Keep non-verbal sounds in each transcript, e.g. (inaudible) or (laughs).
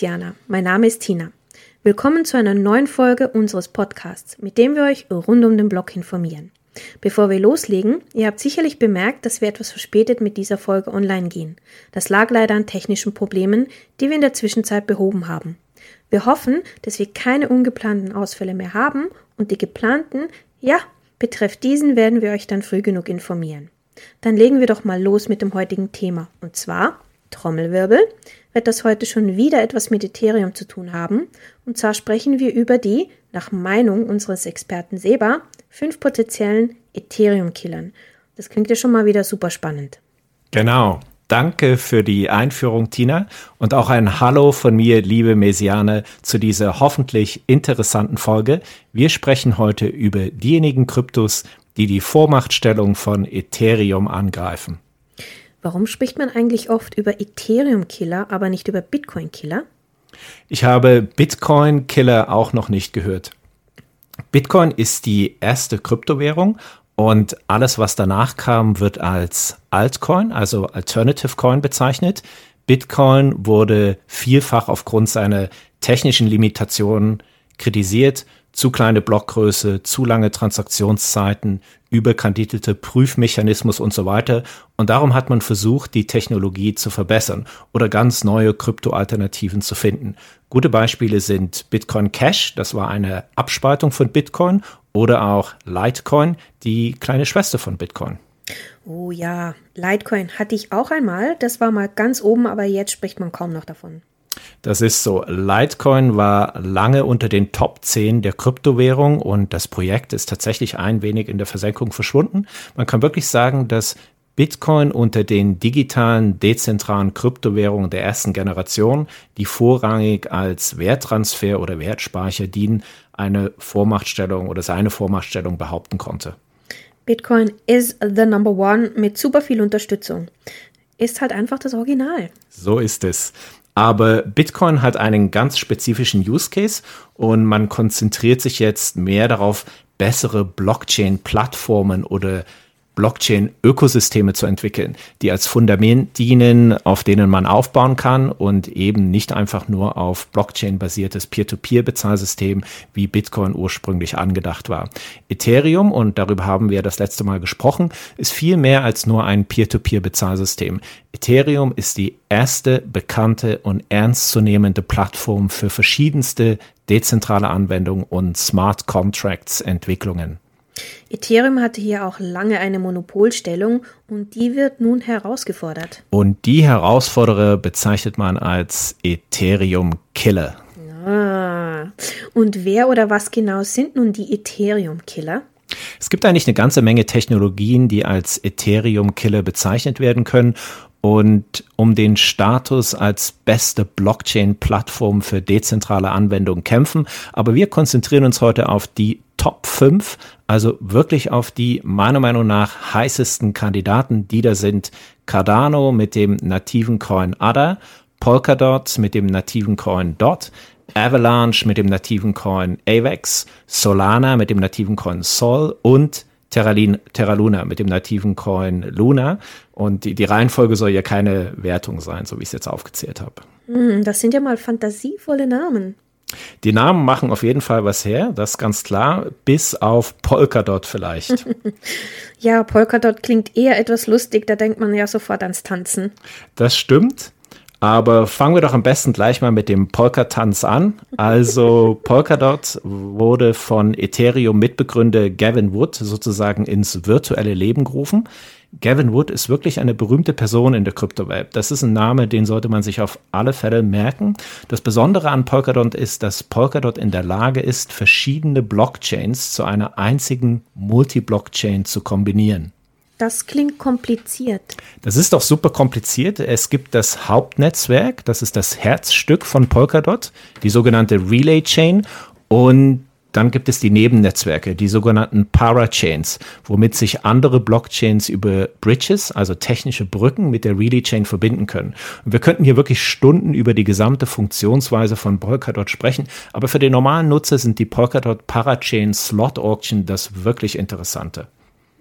liebe Messianer, mein Name ist Tina. Willkommen zu einer neuen Folge unseres Podcasts, mit dem wir euch rund um den Blog informieren. Bevor wir loslegen, ihr habt sicherlich bemerkt, dass wir etwas verspätet mit dieser Folge online gehen. Das lag leider an technischen Problemen, die wir in der Zwischenzeit behoben haben. Wir hoffen, dass wir keine ungeplanten Ausfälle mehr haben und die geplanten, ja, betreff diesen werden wir euch dann früh genug informieren. Dann legen wir doch mal los mit dem heutigen Thema. Und zwar, Trommelwirbel, wird das heute schon wieder etwas mit Ethereum zu tun haben. Und zwar sprechen wir über die, nach Meinung unseres Experten Seba, fünf potenziellen Ethereum-Killern. Das klingt ja schon mal wieder super spannend. Genau. Danke für die Einführung, Tina. Und auch ein Hallo von mir, liebe Mesiane, zu dieser hoffentlich interessanten Folge. Wir sprechen heute über diejenigen Kryptos, die die Vormachtstellung von Ethereum angreifen. Warum spricht man eigentlich oft über Ethereum-Killer, aber nicht über Bitcoin-Killer? Ich habe Bitcoin-Killer auch noch nicht gehört. Bitcoin ist die erste Kryptowährung und alles, was danach kam, wird als Altcoin, also Alternative Coin bezeichnet. Bitcoin wurde vielfach aufgrund seiner technischen Limitationen kritisiert. Zu kleine Blockgröße, zu lange Transaktionszeiten, überkandidelte Prüfmechanismus und so weiter. Und darum hat man versucht, die Technologie zu verbessern oder ganz neue Kryptoalternativen zu finden. Gute Beispiele sind Bitcoin Cash, das war eine Abspaltung von Bitcoin, oder auch Litecoin, die kleine Schwester von Bitcoin. Oh ja, Litecoin hatte ich auch einmal. Das war mal ganz oben, aber jetzt spricht man kaum noch davon. Das ist so. Litecoin war lange unter den Top 10 der Kryptowährung und das Projekt ist tatsächlich ein wenig in der Versenkung verschwunden. Man kann wirklich sagen, dass Bitcoin unter den digitalen, dezentralen Kryptowährungen der ersten Generation, die vorrangig als Werttransfer oder Wertspeicher dienen, eine Vormachtstellung oder seine Vormachtstellung behaupten konnte. Bitcoin is the number one mit super viel Unterstützung. Ist halt einfach das Original. So ist es. Aber Bitcoin hat einen ganz spezifischen Use Case und man konzentriert sich jetzt mehr darauf, bessere Blockchain-Plattformen oder Blockchain-Ökosysteme zu entwickeln, die als Fundament dienen, auf denen man aufbauen kann und eben nicht einfach nur auf Blockchain-basiertes Peer-to-Peer-Bezahlsystem wie Bitcoin ursprünglich angedacht war. Ethereum, und darüber haben wir das letzte Mal gesprochen, ist viel mehr als nur ein Peer-to-Peer-Bezahlsystem. Ethereum ist die erste bekannte und ernstzunehmende Plattform für verschiedenste dezentrale Anwendungen und Smart Contracts Entwicklungen. Ethereum hatte hier auch lange eine Monopolstellung und die wird nun herausgefordert. Und die Herausforderer bezeichnet man als Ethereum-Killer. Ah. Und wer oder was genau sind nun die Ethereum-Killer? Es gibt eigentlich eine ganze Menge Technologien, die als Ethereum-Killer bezeichnet werden können und um den Status als beste Blockchain-Plattform für dezentrale Anwendungen kämpfen. Aber wir konzentrieren uns heute auf die Top 5, also wirklich auf die meiner Meinung nach heißesten Kandidaten, die da sind Cardano mit dem nativen Coin ADA, Polkadot mit dem nativen Coin DOT, Avalanche mit dem nativen Coin AVAX, Solana mit dem nativen Coin Sol und Terralin, Terra Luna mit dem nativen Coin Luna. Und die, die Reihenfolge soll ja keine Wertung sein, so wie ich es jetzt aufgezählt habe. Hm, das sind ja mal fantasievolle Namen. Die Namen machen auf jeden Fall was her, das ist ganz klar, bis auf Polkadot vielleicht. (laughs) ja, Polkadot klingt eher etwas lustig, da denkt man ja sofort ans Tanzen. Das stimmt. Aber fangen wir doch am besten gleich mal mit dem Polka-Tanz an. Also (laughs) Polkadot wurde von Ethereum-Mitbegründer Gavin Wood sozusagen ins virtuelle Leben gerufen. Gavin Wood ist wirklich eine berühmte Person in der Kryptowelt. Das ist ein Name, den sollte man sich auf alle Fälle merken. Das Besondere an Polkadot ist, dass Polkadot in der Lage ist, verschiedene Blockchains zu einer einzigen Multi-Blockchain zu kombinieren. Das klingt kompliziert. Das ist doch super kompliziert. Es gibt das Hauptnetzwerk, das ist das Herzstück von Polkadot, die sogenannte Relay Chain. Und dann gibt es die Nebennetzwerke, die sogenannten Parachains, womit sich andere Blockchains über Bridges, also technische Brücken, mit der Relay Chain verbinden können. Und wir könnten hier wirklich Stunden über die gesamte Funktionsweise von Polkadot sprechen, aber für den normalen Nutzer sind die Polkadot Parachain Slot Auction das wirklich Interessante.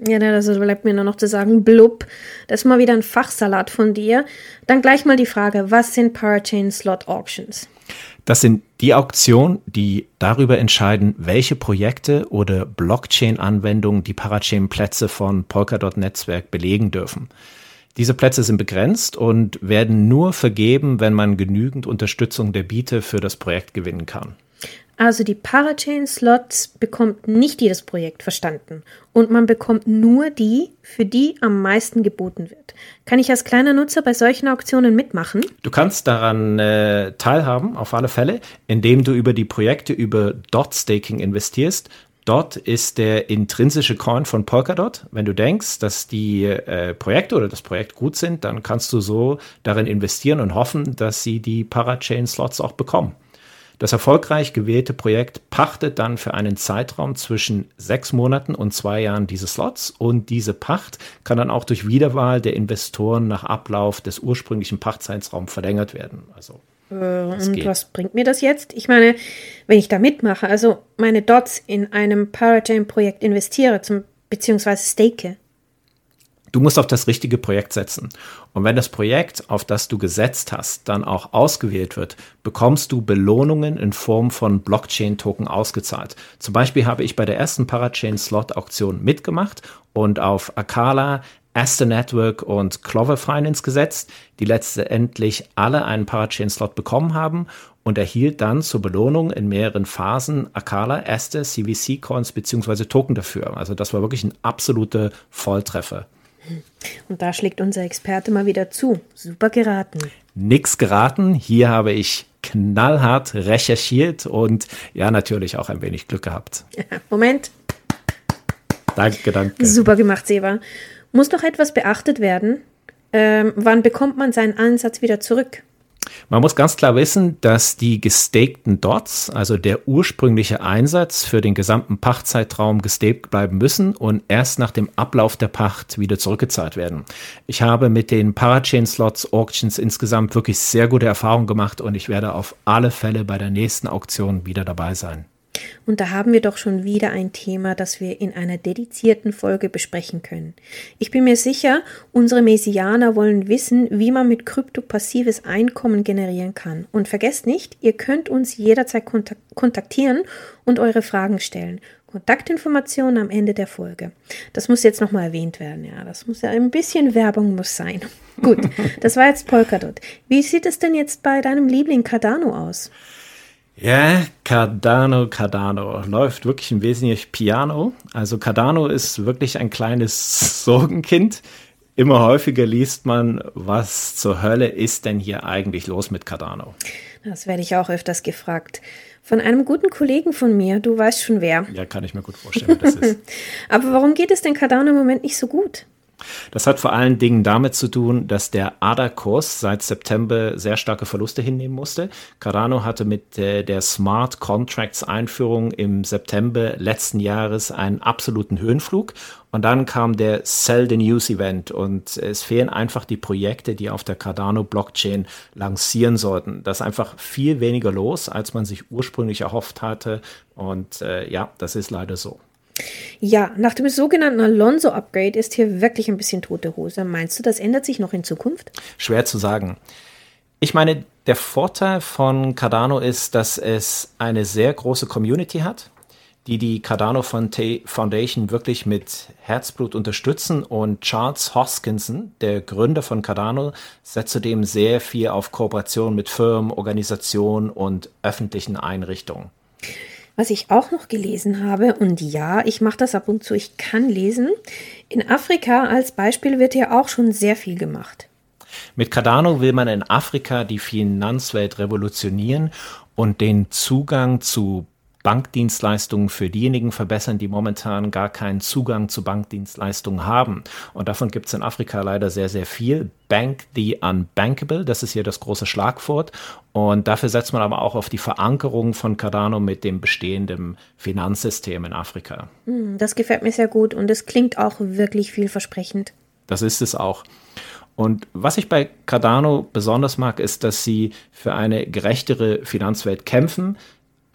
Ja, also bleibt mir nur noch zu sagen, blub. Das ist mal wieder ein Fachsalat von dir. Dann gleich mal die Frage, was sind Parachain Slot Auctions? Das sind die Auktionen, die darüber entscheiden, welche Projekte oder Blockchain-Anwendungen die Parachain-Plätze von Polkadot-Netzwerk belegen dürfen. Diese Plätze sind begrenzt und werden nur vergeben, wenn man genügend Unterstützung der Bieter für das Projekt gewinnen kann. Also die Parachain-Slots bekommt nicht jedes Projekt verstanden und man bekommt nur die, für die am meisten geboten wird. Kann ich als kleiner Nutzer bei solchen Auktionen mitmachen? Du kannst daran äh, teilhaben, auf alle Fälle, indem du über die Projekte über Dot Staking investierst. Dot ist der intrinsische Coin von Polkadot. Wenn du denkst, dass die äh, Projekte oder das Projekt gut sind, dann kannst du so darin investieren und hoffen, dass sie die Parachain-Slots auch bekommen. Das erfolgreich gewählte Projekt pachtet dann für einen Zeitraum zwischen sechs Monaten und zwei Jahren diese Slots und diese Pacht kann dann auch durch Wiederwahl der Investoren nach Ablauf des ursprünglichen Pachtzeitraums verlängert werden. Also äh, und geht. was bringt mir das jetzt? Ich meine, wenn ich da mitmache, also meine Dots in einem Parachain-Projekt investiere, zum, beziehungsweise stake, Du musst auf das richtige Projekt setzen. Und wenn das Projekt, auf das du gesetzt hast, dann auch ausgewählt wird, bekommst du Belohnungen in Form von Blockchain-Token ausgezahlt. Zum Beispiel habe ich bei der ersten Parachain-Slot-Auktion mitgemacht und auf Akala, Astor Network und Clover Finance gesetzt, die letztendlich alle einen Parachain-Slot bekommen haben und erhielt dann zur Belohnung in mehreren Phasen Akala, Astor, CVC-Coins bzw. Token dafür. Also das war wirklich ein absoluter Volltreffer. Und da schlägt unser Experte mal wieder zu. Super geraten. Nix geraten. Hier habe ich knallhart recherchiert und ja, natürlich auch ein wenig Glück gehabt. Moment. Danke, danke. Super gemacht, Seva. Muss doch etwas beachtet werden. Ähm, wann bekommt man seinen Ansatz wieder zurück? Man muss ganz klar wissen, dass die gestakten Dots, also der ursprüngliche Einsatz für den gesamten Pachtzeitraum gestaked bleiben müssen und erst nach dem Ablauf der Pacht wieder zurückgezahlt werden. Ich habe mit den Parachain Slots Auctions insgesamt wirklich sehr gute Erfahrungen gemacht und ich werde auf alle Fälle bei der nächsten Auktion wieder dabei sein. Und da haben wir doch schon wieder ein Thema, das wir in einer dedizierten Folge besprechen können. Ich bin mir sicher, unsere Messianer wollen wissen, wie man mit Krypto passives Einkommen generieren kann. Und vergesst nicht, ihr könnt uns jederzeit kontaktieren und eure Fragen stellen. Kontaktinformationen am Ende der Folge. Das muss jetzt nochmal erwähnt werden, ja. Das muss ja ein bisschen Werbung muss sein. (laughs) Gut, das war jetzt Polkadot. Wie sieht es denn jetzt bei deinem Liebling Cardano aus? Ja, Cardano, Cardano läuft wirklich im Wesentlichen Piano. Also Cardano ist wirklich ein kleines (laughs) Sorgenkind. Immer häufiger liest man, was zur Hölle ist denn hier eigentlich los mit Cardano? Das werde ich auch öfters gefragt. Von einem guten Kollegen von mir, du weißt schon wer. Ja, kann ich mir gut vorstellen, wer das (laughs) ist. Aber warum geht es denn Cardano im Moment nicht so gut? Das hat vor allen Dingen damit zu tun, dass der ADA-Kurs seit September sehr starke Verluste hinnehmen musste. Cardano hatte mit äh, der Smart Contracts Einführung im September letzten Jahres einen absoluten Höhenflug. Und dann kam der Sell the News Event und es fehlen einfach die Projekte, die auf der Cardano Blockchain lancieren sollten. Das ist einfach viel weniger los, als man sich ursprünglich erhofft hatte. Und äh, ja, das ist leider so. Ja, nach dem sogenannten Alonso-Upgrade ist hier wirklich ein bisschen tote Hose. Meinst du, das ändert sich noch in Zukunft? Schwer zu sagen. Ich meine, der Vorteil von Cardano ist, dass es eine sehr große Community hat, die die Cardano Foundation wirklich mit Herzblut unterstützen. Und Charles Hoskinson, der Gründer von Cardano, setzt zudem sehr viel auf Kooperation mit Firmen, Organisationen und öffentlichen Einrichtungen. Was ich auch noch gelesen habe, und ja, ich mache das ab und zu, ich kann lesen, in Afrika als Beispiel wird ja auch schon sehr viel gemacht. Mit Cardano will man in Afrika die Finanzwelt revolutionieren und den Zugang zu Bankdienstleistungen für diejenigen verbessern, die momentan gar keinen Zugang zu Bankdienstleistungen haben. Und davon gibt es in Afrika leider sehr, sehr viel. Bank the Unbankable, das ist hier das große Schlagwort. Und dafür setzt man aber auch auf die Verankerung von Cardano mit dem bestehenden Finanzsystem in Afrika. Hm, das gefällt mir sehr gut und es klingt auch wirklich vielversprechend. Das ist es auch. Und was ich bei Cardano besonders mag, ist, dass sie für eine gerechtere Finanzwelt kämpfen,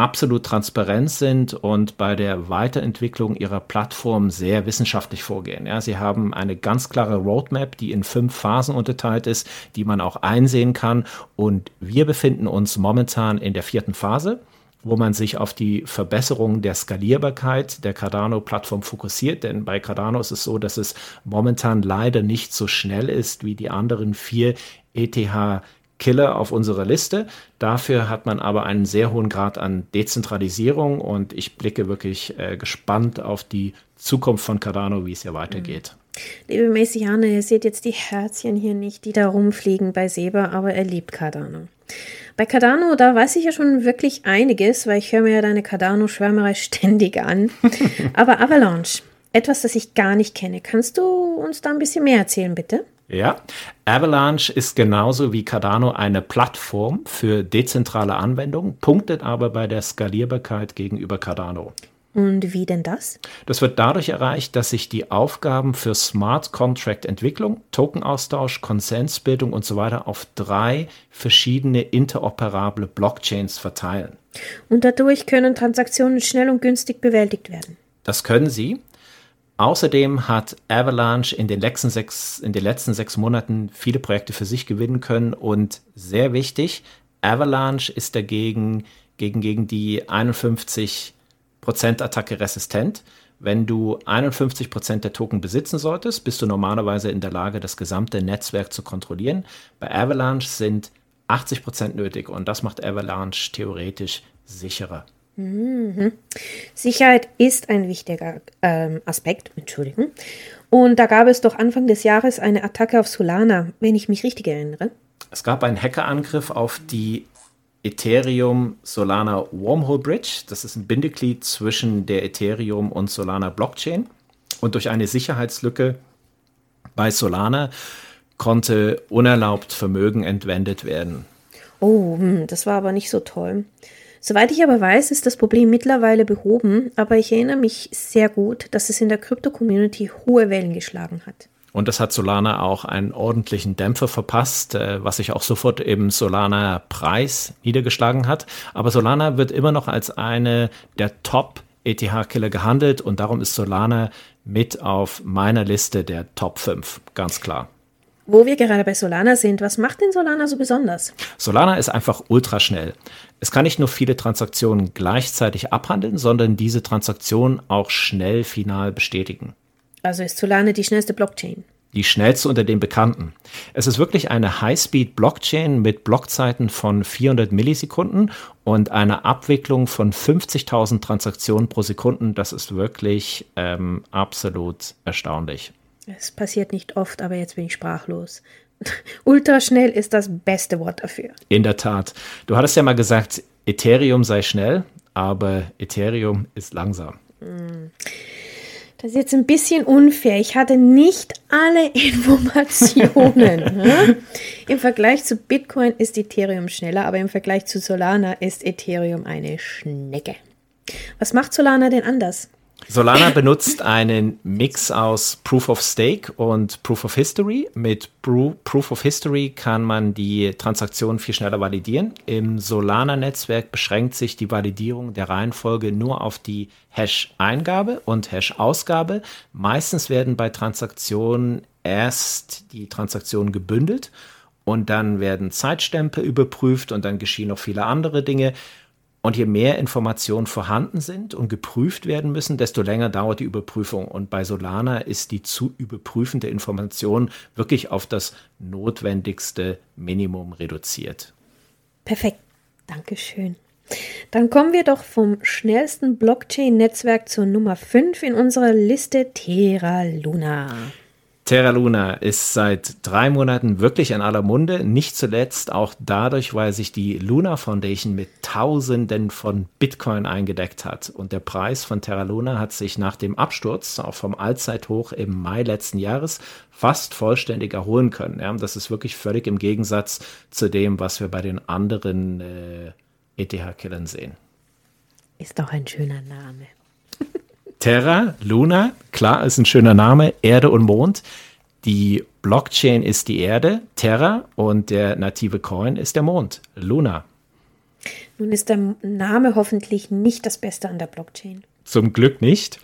absolut transparent sind und bei der Weiterentwicklung ihrer Plattform sehr wissenschaftlich vorgehen. Ja, sie haben eine ganz klare Roadmap, die in fünf Phasen unterteilt ist, die man auch einsehen kann. Und wir befinden uns momentan in der vierten Phase wo man sich auf die Verbesserung der Skalierbarkeit der Cardano-Plattform fokussiert. Denn bei Cardano ist es so, dass es momentan leider nicht so schnell ist wie die anderen vier ETH Killer auf unserer Liste. Dafür hat man aber einen sehr hohen Grad an Dezentralisierung und ich blicke wirklich äh, gespannt auf die Zukunft von Cardano, wie es hier weitergeht. Liebe Messiane, ihr seht jetzt die Herzchen hier nicht, die da rumfliegen bei Seba, aber er liebt Cardano. Bei Cardano, da weiß ich ja schon wirklich einiges, weil ich höre mir ja deine Cardano-Schwärmerei ständig an. (laughs) aber Avalanche, etwas, das ich gar nicht kenne. Kannst du uns da ein bisschen mehr erzählen, bitte? Ja, Avalanche ist genauso wie Cardano eine Plattform für dezentrale Anwendungen, punktet aber bei der Skalierbarkeit gegenüber Cardano. Und wie denn das? Das wird dadurch erreicht, dass sich die Aufgaben für Smart Contract Entwicklung, Tokenaustausch, Konsensbildung und so weiter auf drei verschiedene interoperable Blockchains verteilen. Und dadurch können Transaktionen schnell und günstig bewältigt werden. Das können sie. Außerdem hat Avalanche in den, letzten sechs, in den letzten sechs Monaten viele Projekte für sich gewinnen können und sehr wichtig, Avalanche ist dagegen gegen, gegen die 51% Attacke resistent. Wenn du 51% der Token besitzen solltest, bist du normalerweise in der Lage, das gesamte Netzwerk zu kontrollieren. Bei Avalanche sind 80% nötig und das macht Avalanche theoretisch sicherer. Mhm. Sicherheit ist ein wichtiger ähm, Aspekt, Entschuldigung. Und da gab es doch Anfang des Jahres eine Attacke auf Solana, wenn ich mich richtig erinnere. Es gab einen Hackerangriff auf die Ethereum Solana Wormhole Bridge. Das ist ein Bindeglied zwischen der Ethereum und Solana Blockchain. Und durch eine Sicherheitslücke bei Solana konnte unerlaubt Vermögen entwendet werden. Oh, hm, das war aber nicht so toll. Soweit ich aber weiß, ist das Problem mittlerweile behoben, aber ich erinnere mich sehr gut, dass es in der Krypto-Community hohe Wellen geschlagen hat. Und das hat Solana auch einen ordentlichen Dämpfer verpasst, äh, was sich auch sofort im Solana Preis niedergeschlagen hat. Aber Solana wird immer noch als eine der Top ETH-Killer gehandelt und darum ist Solana mit auf meiner Liste der Top 5, ganz klar. Wo wir gerade bei Solana sind, was macht denn Solana so besonders? Solana ist einfach ultraschnell. Es kann nicht nur viele Transaktionen gleichzeitig abhandeln, sondern diese Transaktionen auch schnell final bestätigen. Also ist Solana die schnellste Blockchain? Die schnellste unter den bekannten. Es ist wirklich eine High-Speed-Blockchain mit Blockzeiten von 400 Millisekunden und einer Abwicklung von 50.000 Transaktionen pro Sekunde. Das ist wirklich ähm, absolut erstaunlich. Es passiert nicht oft, aber jetzt bin ich sprachlos. (laughs) Ultraschnell ist das beste Wort dafür. In der Tat. Du hattest ja mal gesagt, Ethereum sei schnell, aber Ethereum ist langsam. Hm. Das ist jetzt ein bisschen unfair. Ich hatte nicht alle (laughs) Informationen. (laughs) Ne? Im Vergleich zu Bitcoin ist Ethereum schneller, aber im Vergleich zu Solana ist Ethereum eine Schnecke. Was macht Solana denn anders? Solana benutzt einen Mix aus Proof of Stake und Proof of History. Mit Proof of History kann man die Transaktion viel schneller validieren. Im Solana-Netzwerk beschränkt sich die Validierung der Reihenfolge nur auf die Hash-Eingabe und Hash-Ausgabe. Meistens werden bei Transaktionen erst die Transaktionen gebündelt und dann werden Zeitstempel überprüft und dann geschehen noch viele andere Dinge. Und je mehr Informationen vorhanden sind und geprüft werden müssen, desto länger dauert die Überprüfung. Und bei Solana ist die zu überprüfende Information wirklich auf das notwendigste Minimum reduziert. Perfekt. Dankeschön. Dann kommen wir doch vom schnellsten Blockchain-Netzwerk zur Nummer 5 in unserer Liste Terra Luna. Terra Luna ist seit drei Monaten wirklich in aller Munde, nicht zuletzt auch dadurch, weil sich die Luna Foundation mit Tausenden von Bitcoin eingedeckt hat. Und der Preis von Terra Luna hat sich nach dem Absturz auch vom Allzeithoch im Mai letzten Jahres fast vollständig erholen können. Ja, das ist wirklich völlig im Gegensatz zu dem, was wir bei den anderen äh, ETH-Killern sehen. Ist doch ein schöner Name. Terra, Luna, klar, ist ein schöner Name, Erde und Mond. Die Blockchain ist die Erde, Terra, und der native Coin ist der Mond, Luna. Nun ist der Name hoffentlich nicht das Beste an der Blockchain. Zum Glück nicht.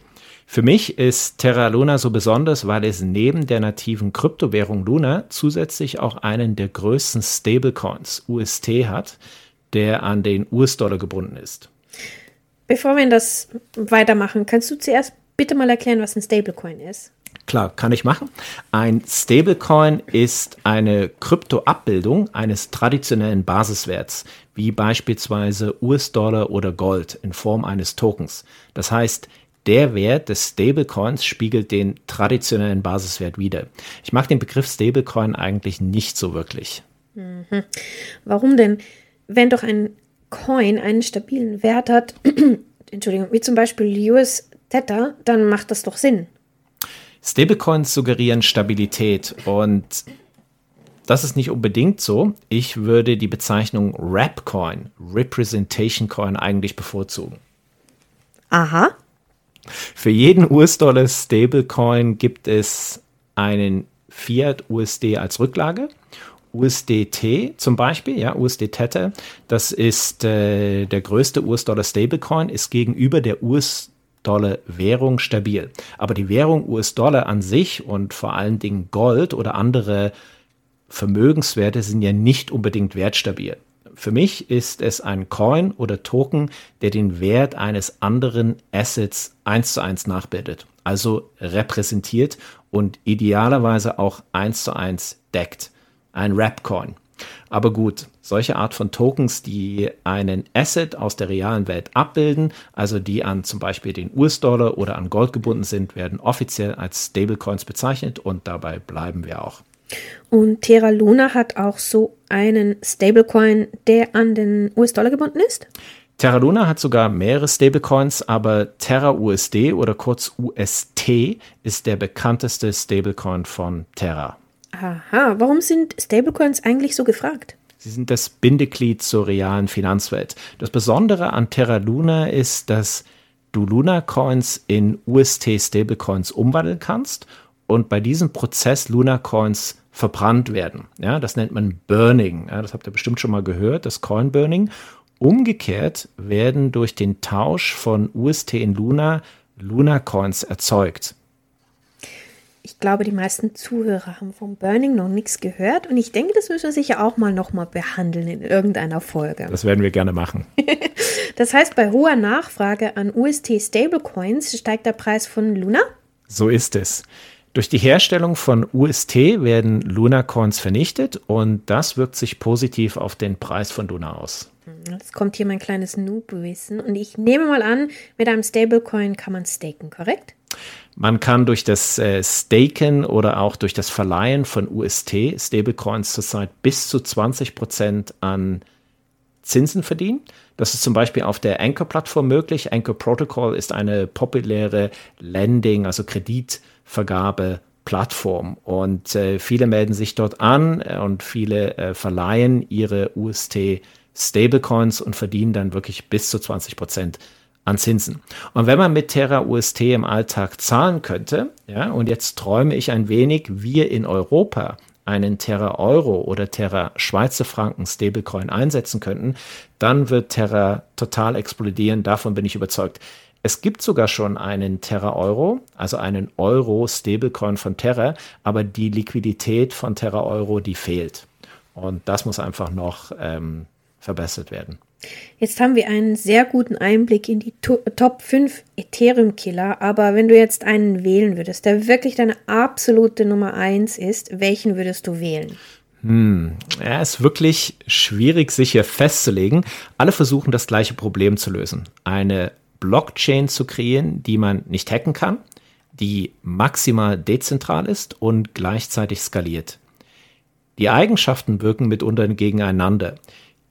Für mich ist Terra Luna so besonders, weil es neben der nativen Kryptowährung Luna zusätzlich auch einen der größten Stablecoins, UST, hat, der an den US-Dollar gebunden ist. Bevor wir das weitermachen, kannst du zuerst bitte mal erklären, was ein Stablecoin ist? Klar, kann ich machen. Ein Stablecoin ist eine Kryptoabbildung eines traditionellen Basiswerts, wie beispielsweise US-Dollar oder Gold in Form eines Tokens. Das heißt, der Wert des Stablecoins spiegelt den traditionellen Basiswert wider. Ich mag den Begriff Stablecoin eigentlich nicht so wirklich. Mhm. Warum denn? Wenn doch ein Coin einen stabilen Wert hat, (clears throat) Entschuldigung, wie zum Beispiel US Tether, dann macht das doch Sinn. Stablecoins suggerieren Stabilität und das ist nicht unbedingt so. Ich würde die Bezeichnung Rapcoin, Representation Coin, eigentlich bevorzugen. Aha. Für jeden US-Dollar Stablecoin gibt es einen Fiat USD als Rücklage. USDT zum Beispiel, ja, USD Tether, das ist äh, der größte US-Dollar Stablecoin, ist gegenüber der US-Dollar Währung stabil. Aber die Währung US-Dollar an sich und vor allen Dingen Gold oder andere Vermögenswerte sind ja nicht unbedingt wertstabil. Für mich ist es ein Coin oder Token, der den Wert eines anderen Assets eins zu eins nachbildet, also repräsentiert und idealerweise auch eins zu eins deckt. Ein Rap-Coin. Aber gut, solche Art von Tokens, die einen Asset aus der realen Welt abbilden, also die an zum Beispiel den US-Dollar oder an Gold gebunden sind, werden offiziell als Stablecoins bezeichnet und dabei bleiben wir auch. Und Terra Luna hat auch so einen Stablecoin, der an den US-Dollar gebunden ist? Terra Luna hat sogar mehrere Stablecoins, aber Terra USD oder kurz UST ist der bekannteste Stablecoin von Terra. Aha, warum sind Stablecoins eigentlich so gefragt? Sie sind das Bindeglied zur realen Finanzwelt. Das Besondere an Terra Luna ist, dass du Luna Coins in UST Stablecoins umwandeln kannst und bei diesem Prozess Luna Coins verbrannt werden. Ja, das nennt man Burning. Ja, das habt ihr bestimmt schon mal gehört, das Coin Burning. Umgekehrt werden durch den Tausch von UST in Luna Luna Coins erzeugt. Ich glaube, die meisten Zuhörer haben vom Burning noch nichts gehört und ich denke, das müssen wir sicher auch mal nochmal behandeln in irgendeiner Folge. Das werden wir gerne machen. (laughs) das heißt, bei hoher Nachfrage an UST Stablecoins steigt der Preis von Luna? So ist es. Durch die Herstellung von UST werden Luna Coins vernichtet und das wirkt sich positiv auf den Preis von Luna aus. Jetzt kommt hier mein kleines Noob-Wissen und ich nehme mal an, mit einem Stablecoin kann man staken, korrekt? Man kann durch das äh, Staken oder auch durch das Verleihen von UST, Stablecoins zurzeit bis zu 20 Prozent an Zinsen verdienen. Das ist zum Beispiel auf der Anchor-Plattform möglich. Anchor Protocol ist eine populäre Lending, also Kreditvergabe-Plattform. Und äh, viele melden sich dort an äh, und viele äh, verleihen ihre UST Stablecoins und verdienen dann wirklich bis zu 20 Prozent an Zinsen. Und wenn man mit Terra UST im Alltag zahlen könnte, ja, und jetzt träume ich ein wenig, wir in Europa einen Terra Euro oder Terra Schweizer Franken Stablecoin einsetzen könnten, dann wird Terra total explodieren. Davon bin ich überzeugt. Es gibt sogar schon einen Terra Euro, also einen Euro Stablecoin von Terra, aber die Liquidität von Terra Euro, die fehlt. Und das muss einfach noch ähm, verbessert werden. Jetzt haben wir einen sehr guten Einblick in die Top 5 Ethereum-Killer, aber wenn du jetzt einen wählen würdest, der wirklich deine absolute Nummer 1 ist, welchen würdest du wählen? Hm, ja, ist wirklich schwierig, sich hier festzulegen. Alle versuchen das gleiche Problem zu lösen. Eine Blockchain zu kreieren, die man nicht hacken kann, die maximal dezentral ist und gleichzeitig skaliert. Die Eigenschaften wirken mitunter gegeneinander.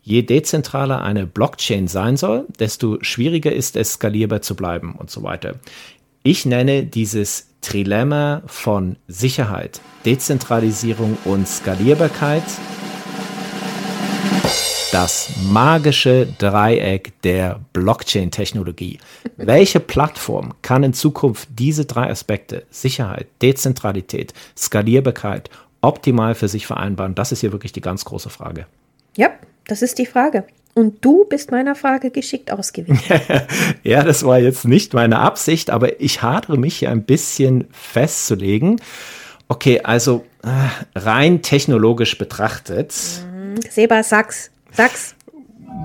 Je dezentraler eine Blockchain sein soll, desto schwieriger ist es, skalierbar zu bleiben und so weiter. Ich nenne dieses Trilemma von Sicherheit, Dezentralisierung und Skalierbarkeit das magische Dreieck der Blockchain-Technologie. Welche Plattform kann in Zukunft diese drei Aspekte, Sicherheit, Dezentralität, Skalierbarkeit, optimal für sich vereinbaren? Das ist hier wirklich die ganz große Frage. Ja, das ist die Frage. und du bist meiner Frage geschickt ausgewichen. (laughs) ja, das war jetzt nicht meine Absicht, aber ich hadere mich hier ein bisschen festzulegen. Okay, also äh, rein technologisch betrachtet. Mhm. Seba, sag's. Sag's.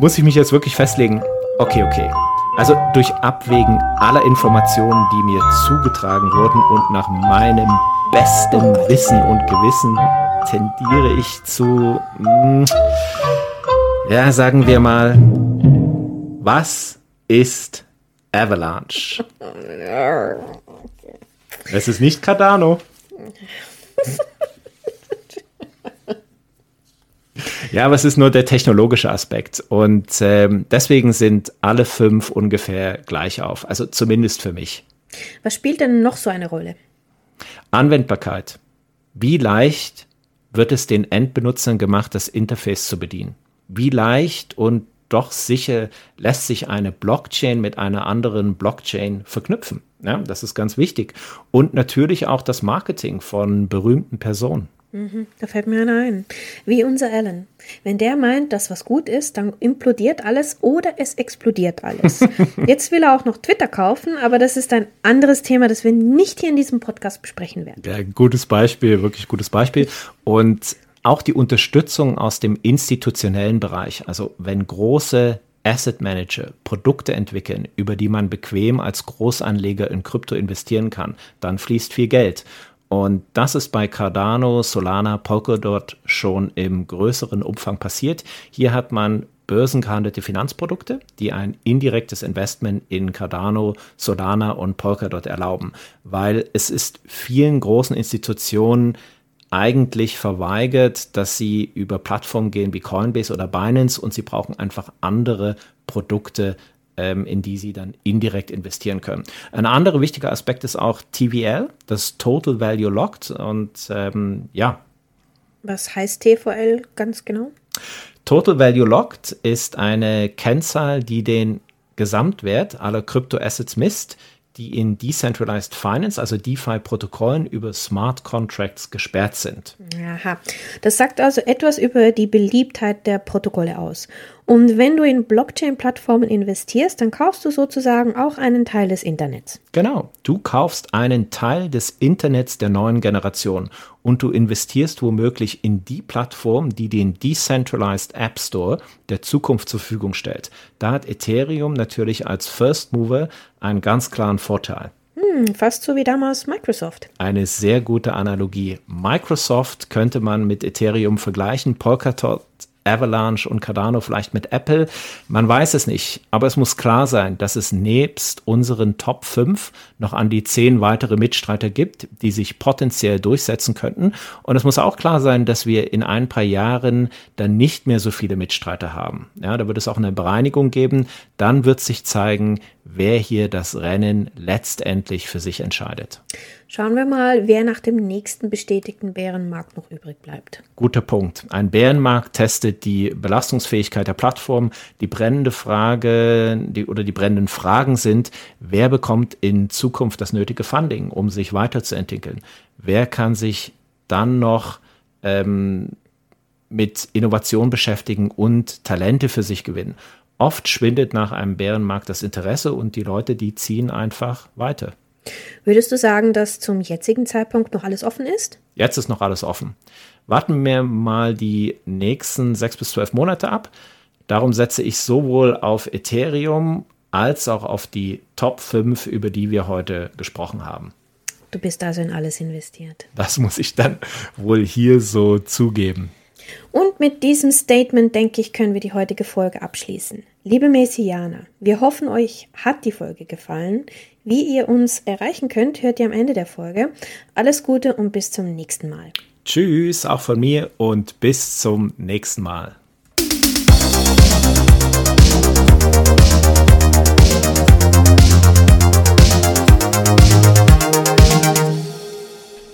Muss ich mich jetzt wirklich festlegen? Okay, okay. Also durch Abwägen aller Informationen, die mir zugetragen wurden und nach meinem besten Wissen und Gewissen tendiere ich zu, mh, hm, ja, sagen wir mal, was ist Avalanche? Es ist nicht Cardano. (laughs) Ja, aber es ist nur der technologische Aspekt. Und ähm, deswegen sind alle fünf ungefähr gleich auf. Also zumindest für mich. Was spielt denn noch so eine Rolle? Anwendbarkeit. Wie leicht wird es den Endbenutzern gemacht, das Interface zu bedienen? Wie leicht und doch sicher lässt sich eine Blockchain mit einer anderen Blockchain verknüpfen? Ja, das ist ganz wichtig. Und natürlich auch das Marketing von berühmten Personen. Mhm, da fällt mir einer ein. Wie unser Alan. Wenn der meint, dass was gut ist, dann implodiert alles oder es explodiert alles. (laughs) Jetzt will er auch noch Twitter kaufen, aber das ist ein anderes Thema, das wir nicht hier in diesem Podcast besprechen werden. Ja, gutes Beispiel, wirklich gutes Beispiel. Und auch die Unterstützung aus dem institutionellen Bereich, also wenn große Asset Manager Produkte entwickeln, über die man bequem als Großanleger in Krypto investieren kann, dann fließt viel Geld. Und das ist bei Cardano, Solana, Polkadot schon im größeren Umfang passiert. Hier hat man börsengehandelte Finanzprodukte, die ein indirektes Investment in Cardano, Solana und Polkadot erlauben, weil es ist vielen großen Institutionen eigentlich verweigert, dass sie über Plattformen gehen wie Coinbase oder Binance und sie brauchen einfach andere Produkte, ähm, in die sie dann indirekt investieren können. Ein anderer wichtiger Aspekt ist auch TVL, das Total Value Locked. Und ähm, ja. Was heißt TVL ganz genau? Total Value Locked ist eine Kennzahl, die den Gesamtwert aller Kryptoassets misst, die in Decentralized Finance, also DeFi-Protokollen über Smart Contracts gesperrt sind. Aha. Das sagt also etwas über die Beliebtheit der Protokolle aus. Und wenn du in Blockchain-Plattformen investierst, dann kaufst du sozusagen auch einen Teil des Internets. Genau, du kaufst einen Teil des Internets der neuen Generation und du investierst womöglich in die Plattform, die den Decentralized App Store der Zukunft zur Verfügung stellt. Da hat Ethereum natürlich als First Mover einen ganz klaren Vorteil. Hm, fast so wie damals Microsoft. Eine sehr gute Analogie. Microsoft könnte man mit Ethereum vergleichen. Polkadot Avalanche und Cardano vielleicht mit Apple. Man weiß es nicht, aber es muss klar sein, dass es nebst unseren Top 5 noch an die 10 weitere Mitstreiter gibt, die sich potenziell durchsetzen könnten. Und es muss auch klar sein, dass wir in ein paar Jahren dann nicht mehr so viele Mitstreiter haben. Ja, da wird es auch eine Bereinigung geben. Dann wird sich zeigen, wer hier das Rennen letztendlich für sich entscheidet. Schauen wir mal, wer nach dem nächsten bestätigten Bärenmarkt noch übrig bleibt. Guter Punkt. Ein Bärenmarkt testet die Belastungsfähigkeit der Plattform. Die brennende Frage die, oder die brennenden Fragen sind, wer bekommt in Zukunft das nötige Funding, um sich weiterzuentwickeln? Wer kann sich dann noch ähm, mit Innovation beschäftigen und Talente für sich gewinnen? Oft schwindet nach einem Bärenmarkt das Interesse und die Leute, die ziehen einfach weiter. Würdest du sagen, dass zum jetzigen Zeitpunkt noch alles offen ist? Jetzt ist noch alles offen. Warten wir mal die nächsten sechs bis zwölf Monate ab. Darum setze ich sowohl auf Ethereum als auch auf die Top 5, über die wir heute gesprochen haben. Du bist also in alles investiert. Das muss ich dann wohl hier so zugeben. Und mit diesem Statement, denke ich, können wir die heutige Folge abschließen. Liebe Messianer, wir hoffen, euch hat die Folge gefallen. Wie ihr uns erreichen könnt, hört ihr am Ende der Folge. Alles Gute und bis zum nächsten Mal. Tschüss, auch von mir und bis zum nächsten Mal.